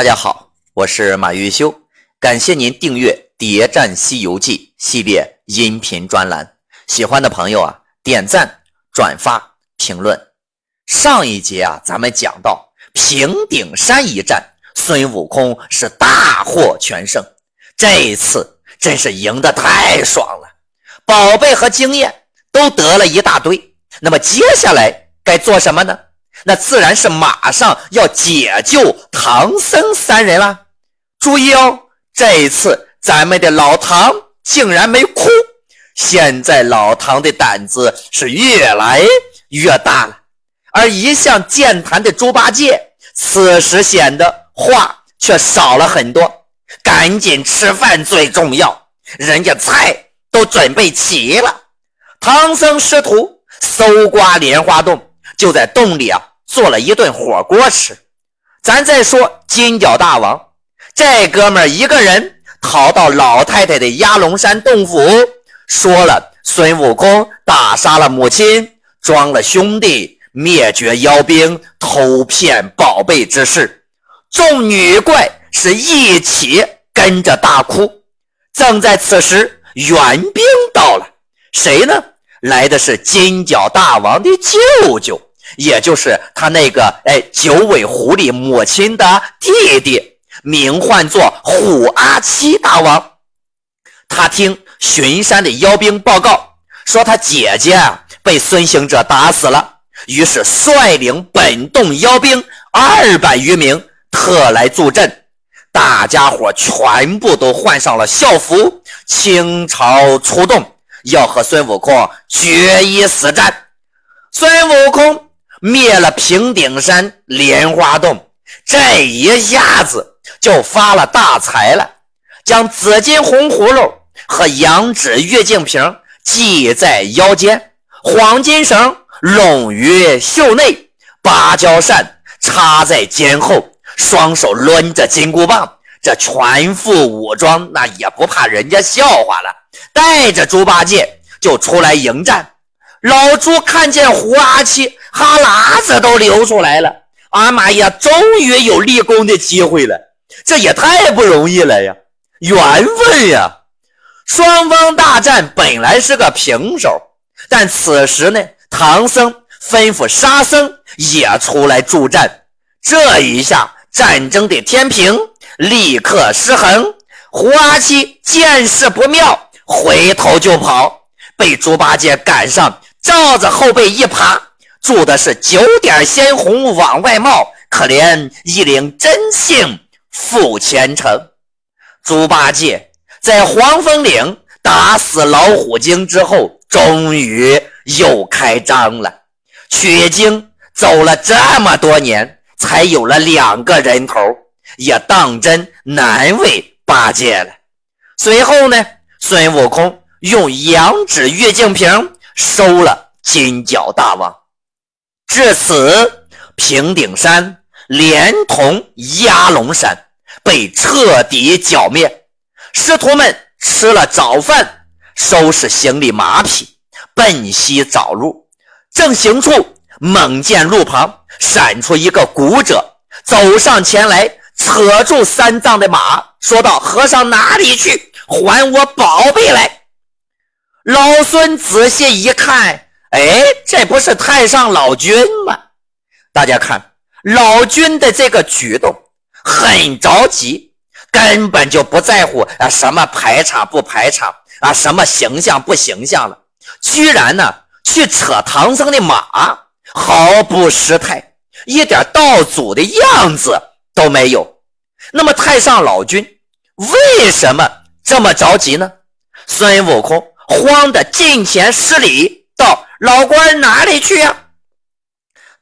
大家好，我是马玉修，感谢您订阅《谍战西游记》系列音频专栏。喜欢的朋友啊，点赞、转发、评论。上一节啊，咱们讲到平顶山一战，孙悟空是大获全胜。这一次真是赢得太爽了，宝贝和经验都得了一大堆。那么接下来该做什么呢？那自然是马上要解救唐僧三人了。注意哦，这一次咱们的老唐竟然没哭。现在老唐的胆子是越来越大了，而一向健谈的猪八戒此时显得话却少了很多。赶紧吃饭最重要，人家菜都准备齐了。唐僧师徒搜刮莲花洞，就在洞里啊。做了一顿火锅吃，咱再说金角大王这哥们儿一个人逃到老太太的压龙山洞府，说了孙悟空打杀了母亲，装了兄弟，灭绝妖兵，偷骗宝贝之事。众女怪是一起跟着大哭。正在此时，援兵到了，谁呢？来的是金角大王的舅舅。也就是他那个哎九尾狐狸母亲的弟弟，名唤作虎阿七大王。他听巡山的妖兵报告说，他姐姐啊被孙行者打死了，于是率领本洞妖兵二百余名特来助阵。大家伙全部都换上了校服，倾巢出动，要和孙悟空决一死战。孙悟空。灭了平顶山莲花洞，这一下子就发了大财了。将紫金红葫芦和羊脂玉净瓶系在腰间，黄金绳拢于袖内，芭蕉扇插在肩后，双手抡着金箍棒，这全副武装，那也不怕人家笑话了。带着猪八戒就出来迎战。老猪看见胡阿七，哈喇子都流出来了。阿妈呀，终于有立功的机会了，这也太不容易了呀，缘分呀！双方大战本来是个平手，但此时呢，唐僧吩咐沙僧也出来助战，这一下战争的天平立刻失衡。胡阿七见势不妙，回头就跑，被猪八戒赶上。照着后背一趴，住的是九点鲜红往外冒，可怜一领真性负前程。猪八戒在黄风岭打死老虎精之后，终于又开张了。取经走了这么多年，才有了两个人头，也当真难为八戒了。随后呢，孙悟空用羊脂玉净瓶。收了金角大王，至此平顶山连同压龙山被彻底剿灭。师徒们吃了早饭，收拾行李马匹，奔西找路。正行处，猛见路旁闪出一个古者，走上前来，扯住三藏的马，说道：“和尚哪里去？还我宝贝来！”老孙仔细一看，哎，这不是太上老君吗？大家看，老君的这个举动很着急，根本就不在乎啊什么排场不排场啊，什么形象不形象了，居然呢去扯唐僧的马，毫不失态，一点道祖的样子都没有。那么太上老君为什么这么着急呢？孙悟空。慌的近前施礼道：“老官哪里去呀？”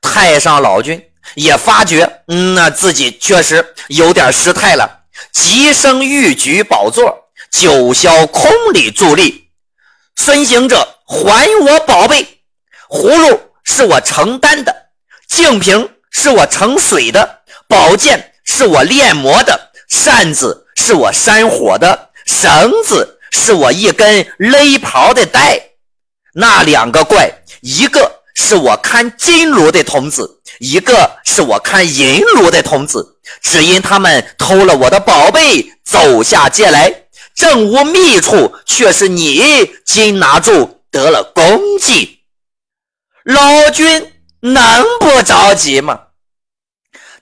太上老君也发觉，嗯，那自己确实有点失态了，急声欲举宝座，九霄空里伫立。孙行者，还我宝贝！葫芦是我承担的，净瓶是我盛水的，宝剑是我炼魔的，扇子是我扇火的，绳子。是我一根勒袍的带，那两个怪，一个是我看金炉的童子，一个是我看银炉的童子，只因他们偷了我的宝贝，走下界来，正无觅处，却是你金拿住得了功绩。老君能不着急吗？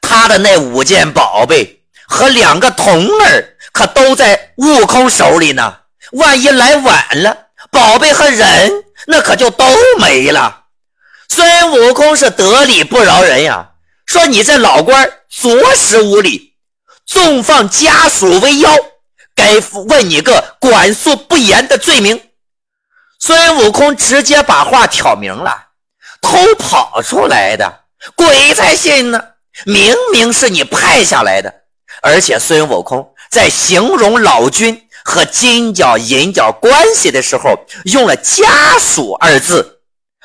他的那五件宝贝和两个童儿可都在悟空手里呢。万一来晚了，宝贝和人那可就都没了。孙悟空是得理不饶人呀，说你这老官着实无礼，纵放家属为妖，该问你个管束不严的罪名。孙悟空直接把话挑明了。偷跑出来的鬼才信呢！明明是你派下来的，而且孙悟空在形容老君和金角银角关系的时候，用了“家属”二字。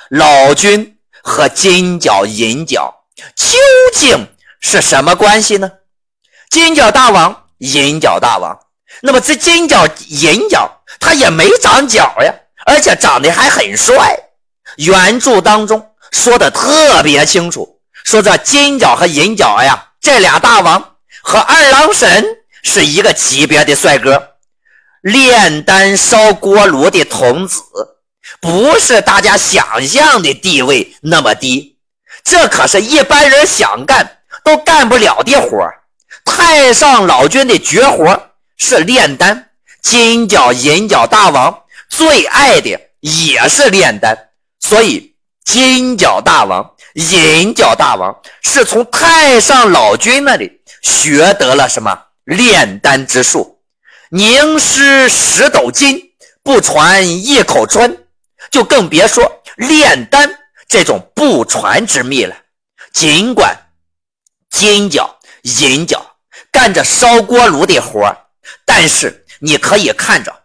老君和金角银角究竟是什么关系呢？金角大王、银角大王，那么这金角银角他也没长角呀，而且长得还很帅。原著当中。说的特别清楚，说这金角和银角呀，这俩大王和二郎神是一个级别的帅哥。炼丹烧锅炉的童子，不是大家想象的地位那么低，这可是一般人想干都干不了的活太上老君的绝活是炼丹，金角银角大王最爱的也是炼丹，所以。金角大王、银角大王是从太上老君那里学得了什么炼丹之术？凝尸十斗金，不传一口春，就更别说炼丹这种不传之秘了。尽管金角、银角干着烧锅炉的活但是你可以看着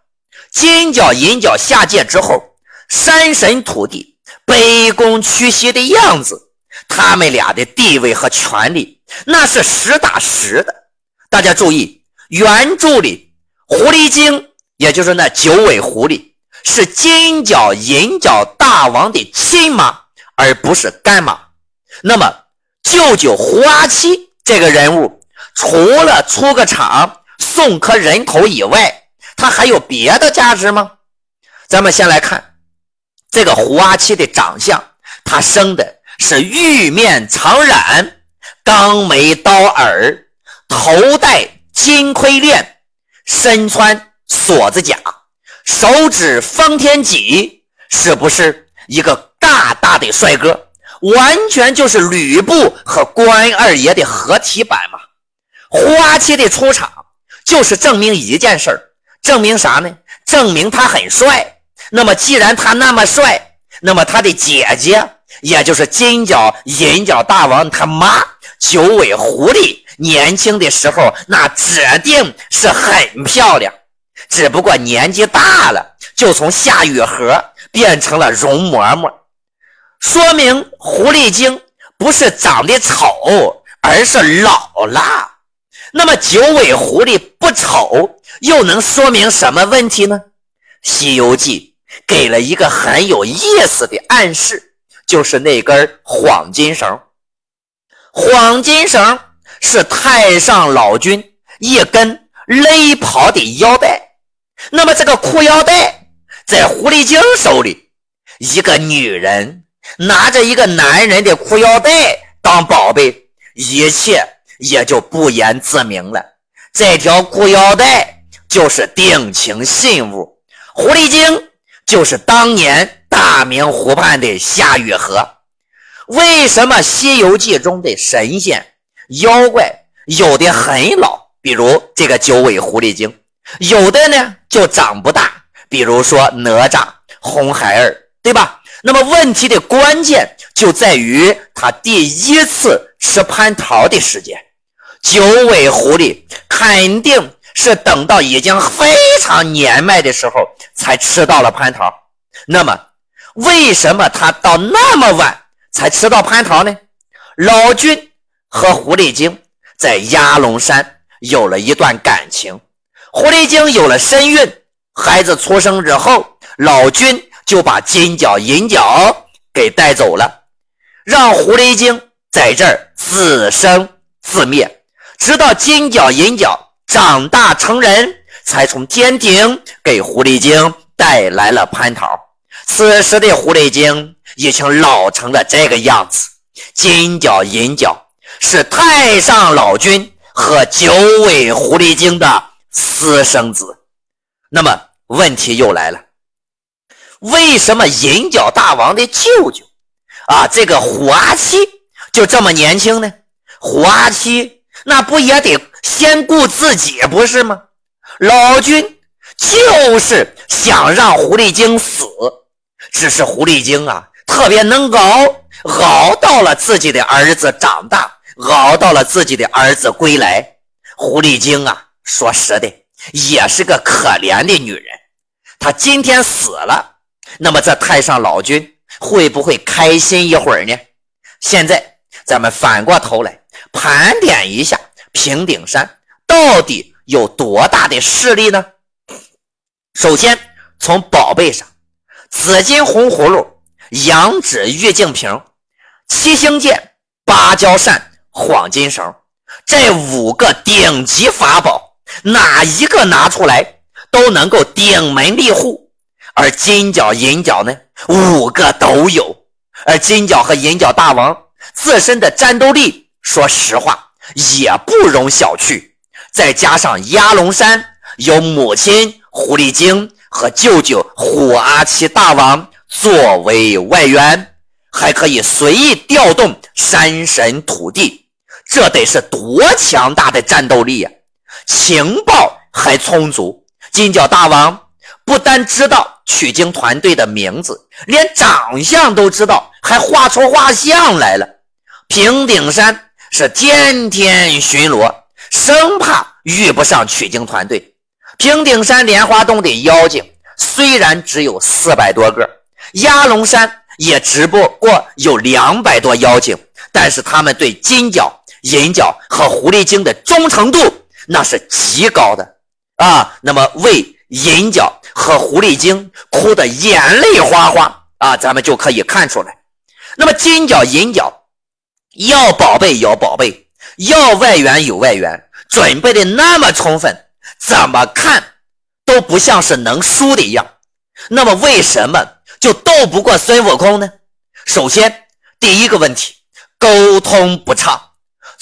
金角、银角下界之后，山神土地。卑躬屈膝的样子，他们俩的地位和权力那是实打实的。大家注意，原著里狐狸精，也就是那九尾狐狸，是金角银角大王的亲妈，而不是干妈。那么，舅舅胡阿七这个人物，除了出个场送颗人头以外，他还有别的价值吗？咱们先来看。这个胡阿七的长相，他生的是玉面长髯，钢眉刀耳，头戴金盔链，身穿锁子甲，手指方天戟，是不是一个大大的帅哥？完全就是吕布和关二爷的合体版嘛！胡阿七的出场，就是证明一件事儿，证明啥呢？证明他很帅。那么，既然他那么帅，那么他的姐姐，也就是金角银角大王他妈九尾狐狸，年轻的时候那指定是很漂亮，只不过年纪大了，就从夏雨荷变成了容嬷嬷，说明狐狸精不是长得丑，而是老了。那么九尾狐狸不丑，又能说明什么问题呢？《西游记》。给了一个很有意思的暗示，就是那根黄金绳。黄金绳是太上老君一根勒袍的腰带。那么这个裤腰带在狐狸精手里，一个女人拿着一个男人的裤腰带当宝贝，一切也就不言自明了。这条裤腰带就是定情信物，狐狸精。就是当年大明湖畔的夏雨荷。为什么《西游记》中的神仙妖怪有的很老，比如这个九尾狐狸精；有的呢就长不大，比如说哪吒、红孩儿，对吧？那么问题的关键就在于他第一次吃蟠桃的时间。九尾狐狸肯定。是等到已经非常年迈的时候才吃到了蟠桃。那么，为什么他到那么晚才吃到蟠桃呢？老君和狐狸精在鸭龙山有了一段感情。狐狸精有了身孕，孩子出生之后，老君就把金角银角给带走了，让狐狸精在这儿自生自灭，直到金角银角长大成人，才从天庭给狐狸精带来了蟠桃。此时的狐狸精已经老成了这个样子。金角银角是太上老君和九尾狐狸精的私生子。那么问题又来了，为什么银角大王的舅舅啊，这个虎阿七就这么年轻呢？虎阿七那不也得先顾自己不是吗？老君就是想让狐狸精死，只是狐狸精啊特别能熬，熬到了自己的儿子长大，熬到了自己的儿子归来。狐狸精啊，说实的。也是个可怜的女人，她今天死了，那么这太上老君会不会开心一会儿呢？现在咱们反过头来盘点一下平顶山到底有多大的势力呢？首先从宝贝上，紫金红葫芦、羊脂玉净瓶、七星剑、芭蕉扇、黄金绳这五个顶级法宝。哪一个拿出来都能够顶门立户，而金角银角呢，五个都有。而金角和银角大王自身的战斗力，说实话也不容小觑。再加上鸭龙山有母亲狐狸精和舅舅虎阿七大王作为外援，还可以随意调动山神土地，这得是多强大的战斗力呀！情报还充足，金角大王不但知道取经团队的名字，连长相都知道，还画出画像来了。平顶山是天天巡逻，生怕遇不上取经团队。平顶山莲花洞的妖精虽然只有四百多个，鸭龙山也只不过有两百多妖精，但是他们对金角、银角和狐狸精的忠诚度。那是极高的啊！那么为银角和狐狸精哭得眼泪哗哗啊，咱们就可以看出来。那么金角银角要宝贝有宝贝，要外援有外援，准备的那么充分，怎么看都不像是能输的一样。那么为什么就斗不过孙悟空呢？首先第一个问题，沟通不畅。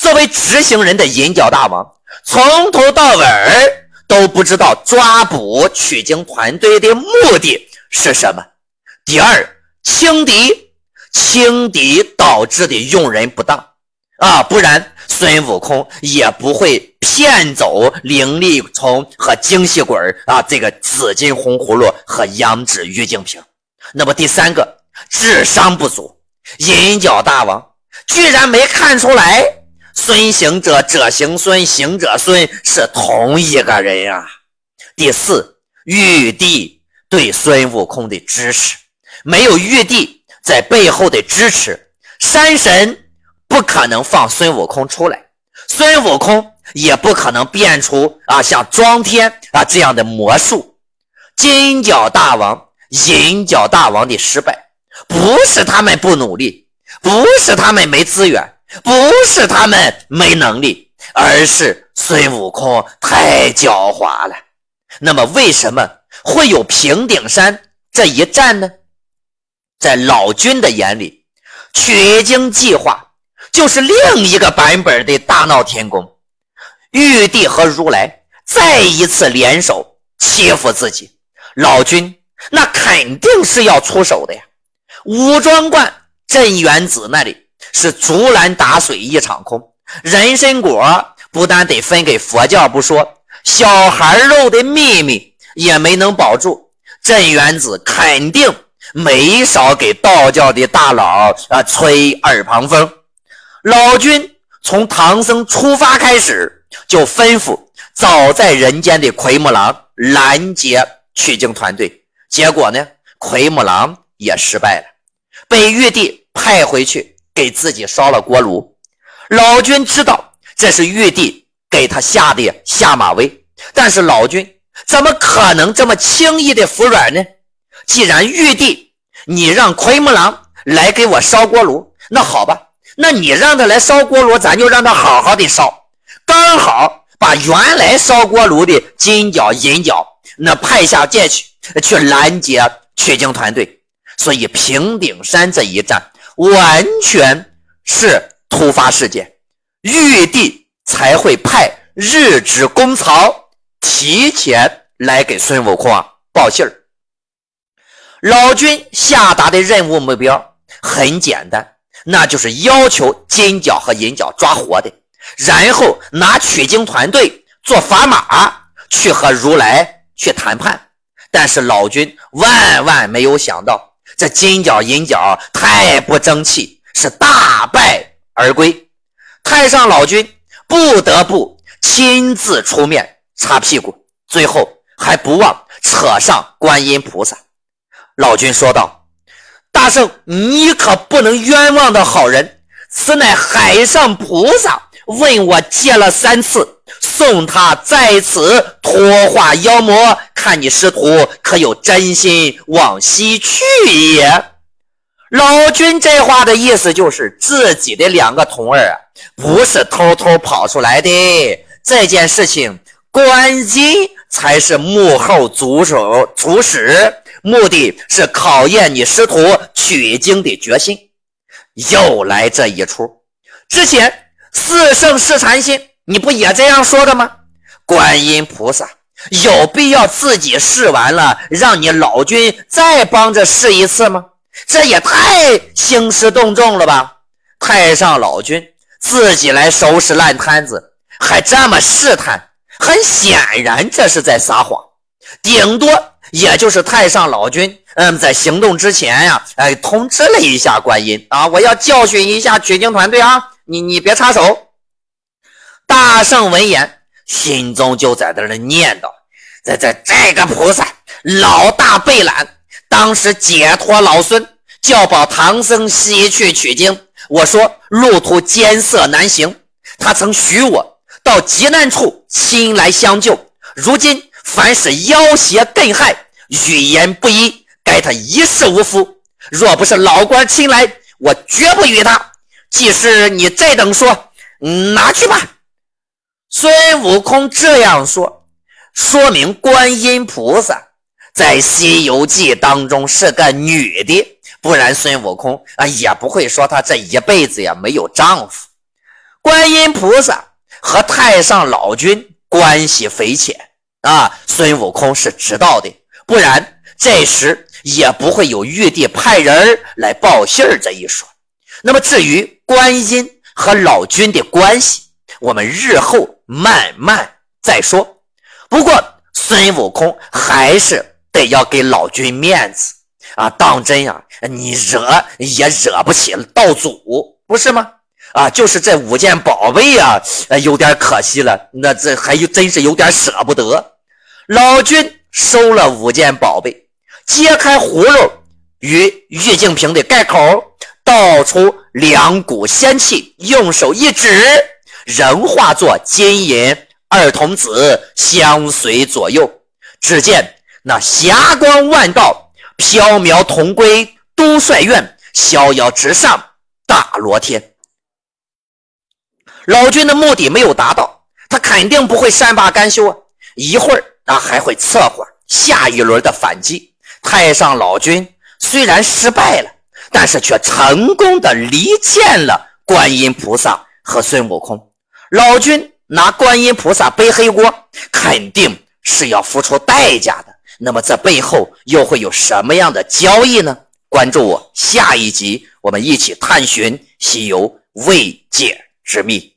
作为执行人的银角大王。从头到尾都不知道抓捕取经团队的目的是什么。第二，轻敌，轻敌导致的用人不当啊，不然孙悟空也不会骗走灵力虫和精细鬼啊，这个紫金红葫芦和羊脂玉净瓶。那么第三个，智商不足，银角大王居然没看出来。孙行者，者行孙，行者孙是同一个人呀。第四，玉帝对孙悟空的支持，没有玉帝在背后的支持，山神不可能放孙悟空出来，孙悟空也不可能变出啊像装天啊这样的魔术。金角大王、银角大王的失败，不是他们不努力，不是他们没资源。不是他们没能力，而是孙悟空太狡猾了。那么，为什么会有平顶山这一战呢？在老君的眼里，取经计划就是另一个版本的大闹天宫，玉帝和如来再一次联手欺负自己。老君那肯定是要出手的呀。武装观镇元子那里。是竹篮打水一场空，人参果不但得分给佛教不说，小孩肉的秘密也没能保住。镇元子肯定没少给道教的大佬啊吹耳旁风。老君从唐僧出发开始就吩咐早在人间的奎木狼拦截取经团队，结果呢，奎木狼也失败了，被玉帝派回去。给自己烧了锅炉，老君知道这是玉帝给他下的下马威，但是老君怎么可能这么轻易的服软呢？既然玉帝你让奎木狼来给我烧锅炉，那好吧，那你让他来烧锅炉，咱就让他好好的烧，刚好把原来烧锅炉的金角银角那派下界去，去拦截取经团队。所以平顶山这一战完全是突发事件，玉帝才会派日值公曹提前来给孙悟空啊报信儿。老君下达的任务目标很简单。那就是要求金角和银角抓活的，然后拿取经团队做砝码去和如来去谈判。但是老君万万没有想到，这金角银角太不争气，是大败而归。太上老君不得不亲自出面擦屁股，最后还不忘扯上观音菩萨。老君说道。大圣，你可不能冤枉的好人！此乃海上菩萨问我借了三次，送他在此脱化妖魔，看你师徒可有真心往西去也。老君这话的意思就是自己的两个童儿，不是偷偷跑出来的。这件事情，关音才是幕后主手主使。目的是考验你师徒取经的决心，又来这一出。之前四圣试禅心，你不也这样说的吗？观音菩萨有必要自己试完了，让你老君再帮着试一次吗？这也太兴师动众了吧！太上老君自己来收拾烂摊子，还这么试探，很显然这是在撒谎，顶多。也就是太上老君，嗯，在行动之前呀，哎，通知了一下观音啊，我要教训一下取经团队啊，你你别插手。大圣闻言，心中就在那儿念叨：这这这个菩萨老大被懒，当时解脱老孙，叫保唐僧西去取经。我说路途艰涩难行，他曾许我到极难处亲来相救。如今凡是妖邪更害。语言不一，该他一世无夫。若不是老官亲来，我绝不与他。既是你这等说，拿去吧。孙悟空这样说，说明观音菩萨在《西游记》当中是个女的，不然孙悟空啊也不会说他这一辈子呀没有丈夫。观音菩萨和太上老君关系匪浅啊，孙悟空是知道的。不然，这时也不会有玉帝派人来报信儿这一说。那么，至于观音和老君的关系，我们日后慢慢再说。不过，孙悟空还是得要给老君面子啊！当真呀，你惹也惹不起道祖，不是吗？啊，就是这五件宝贝呀，有点可惜了。那这还真是有点舍不得老君。收了五件宝贝，揭开葫芦与玉净瓶的盖口，倒出两股仙气，用手一指，人化作金银二童子相随左右。只见那霞光万道，飘渺同归都帅院，逍遥直上大罗天。老君的目的没有达到，他肯定不会善罢甘休啊！一会儿。那还会策划下一轮的反击。太上老君虽然失败了，但是却成功的离间了观音菩萨和孙悟空。老君拿观音菩萨背黑锅，肯定是要付出代价的。那么这背后又会有什么样的交易呢？关注我，下一集我们一起探寻西游未解之谜。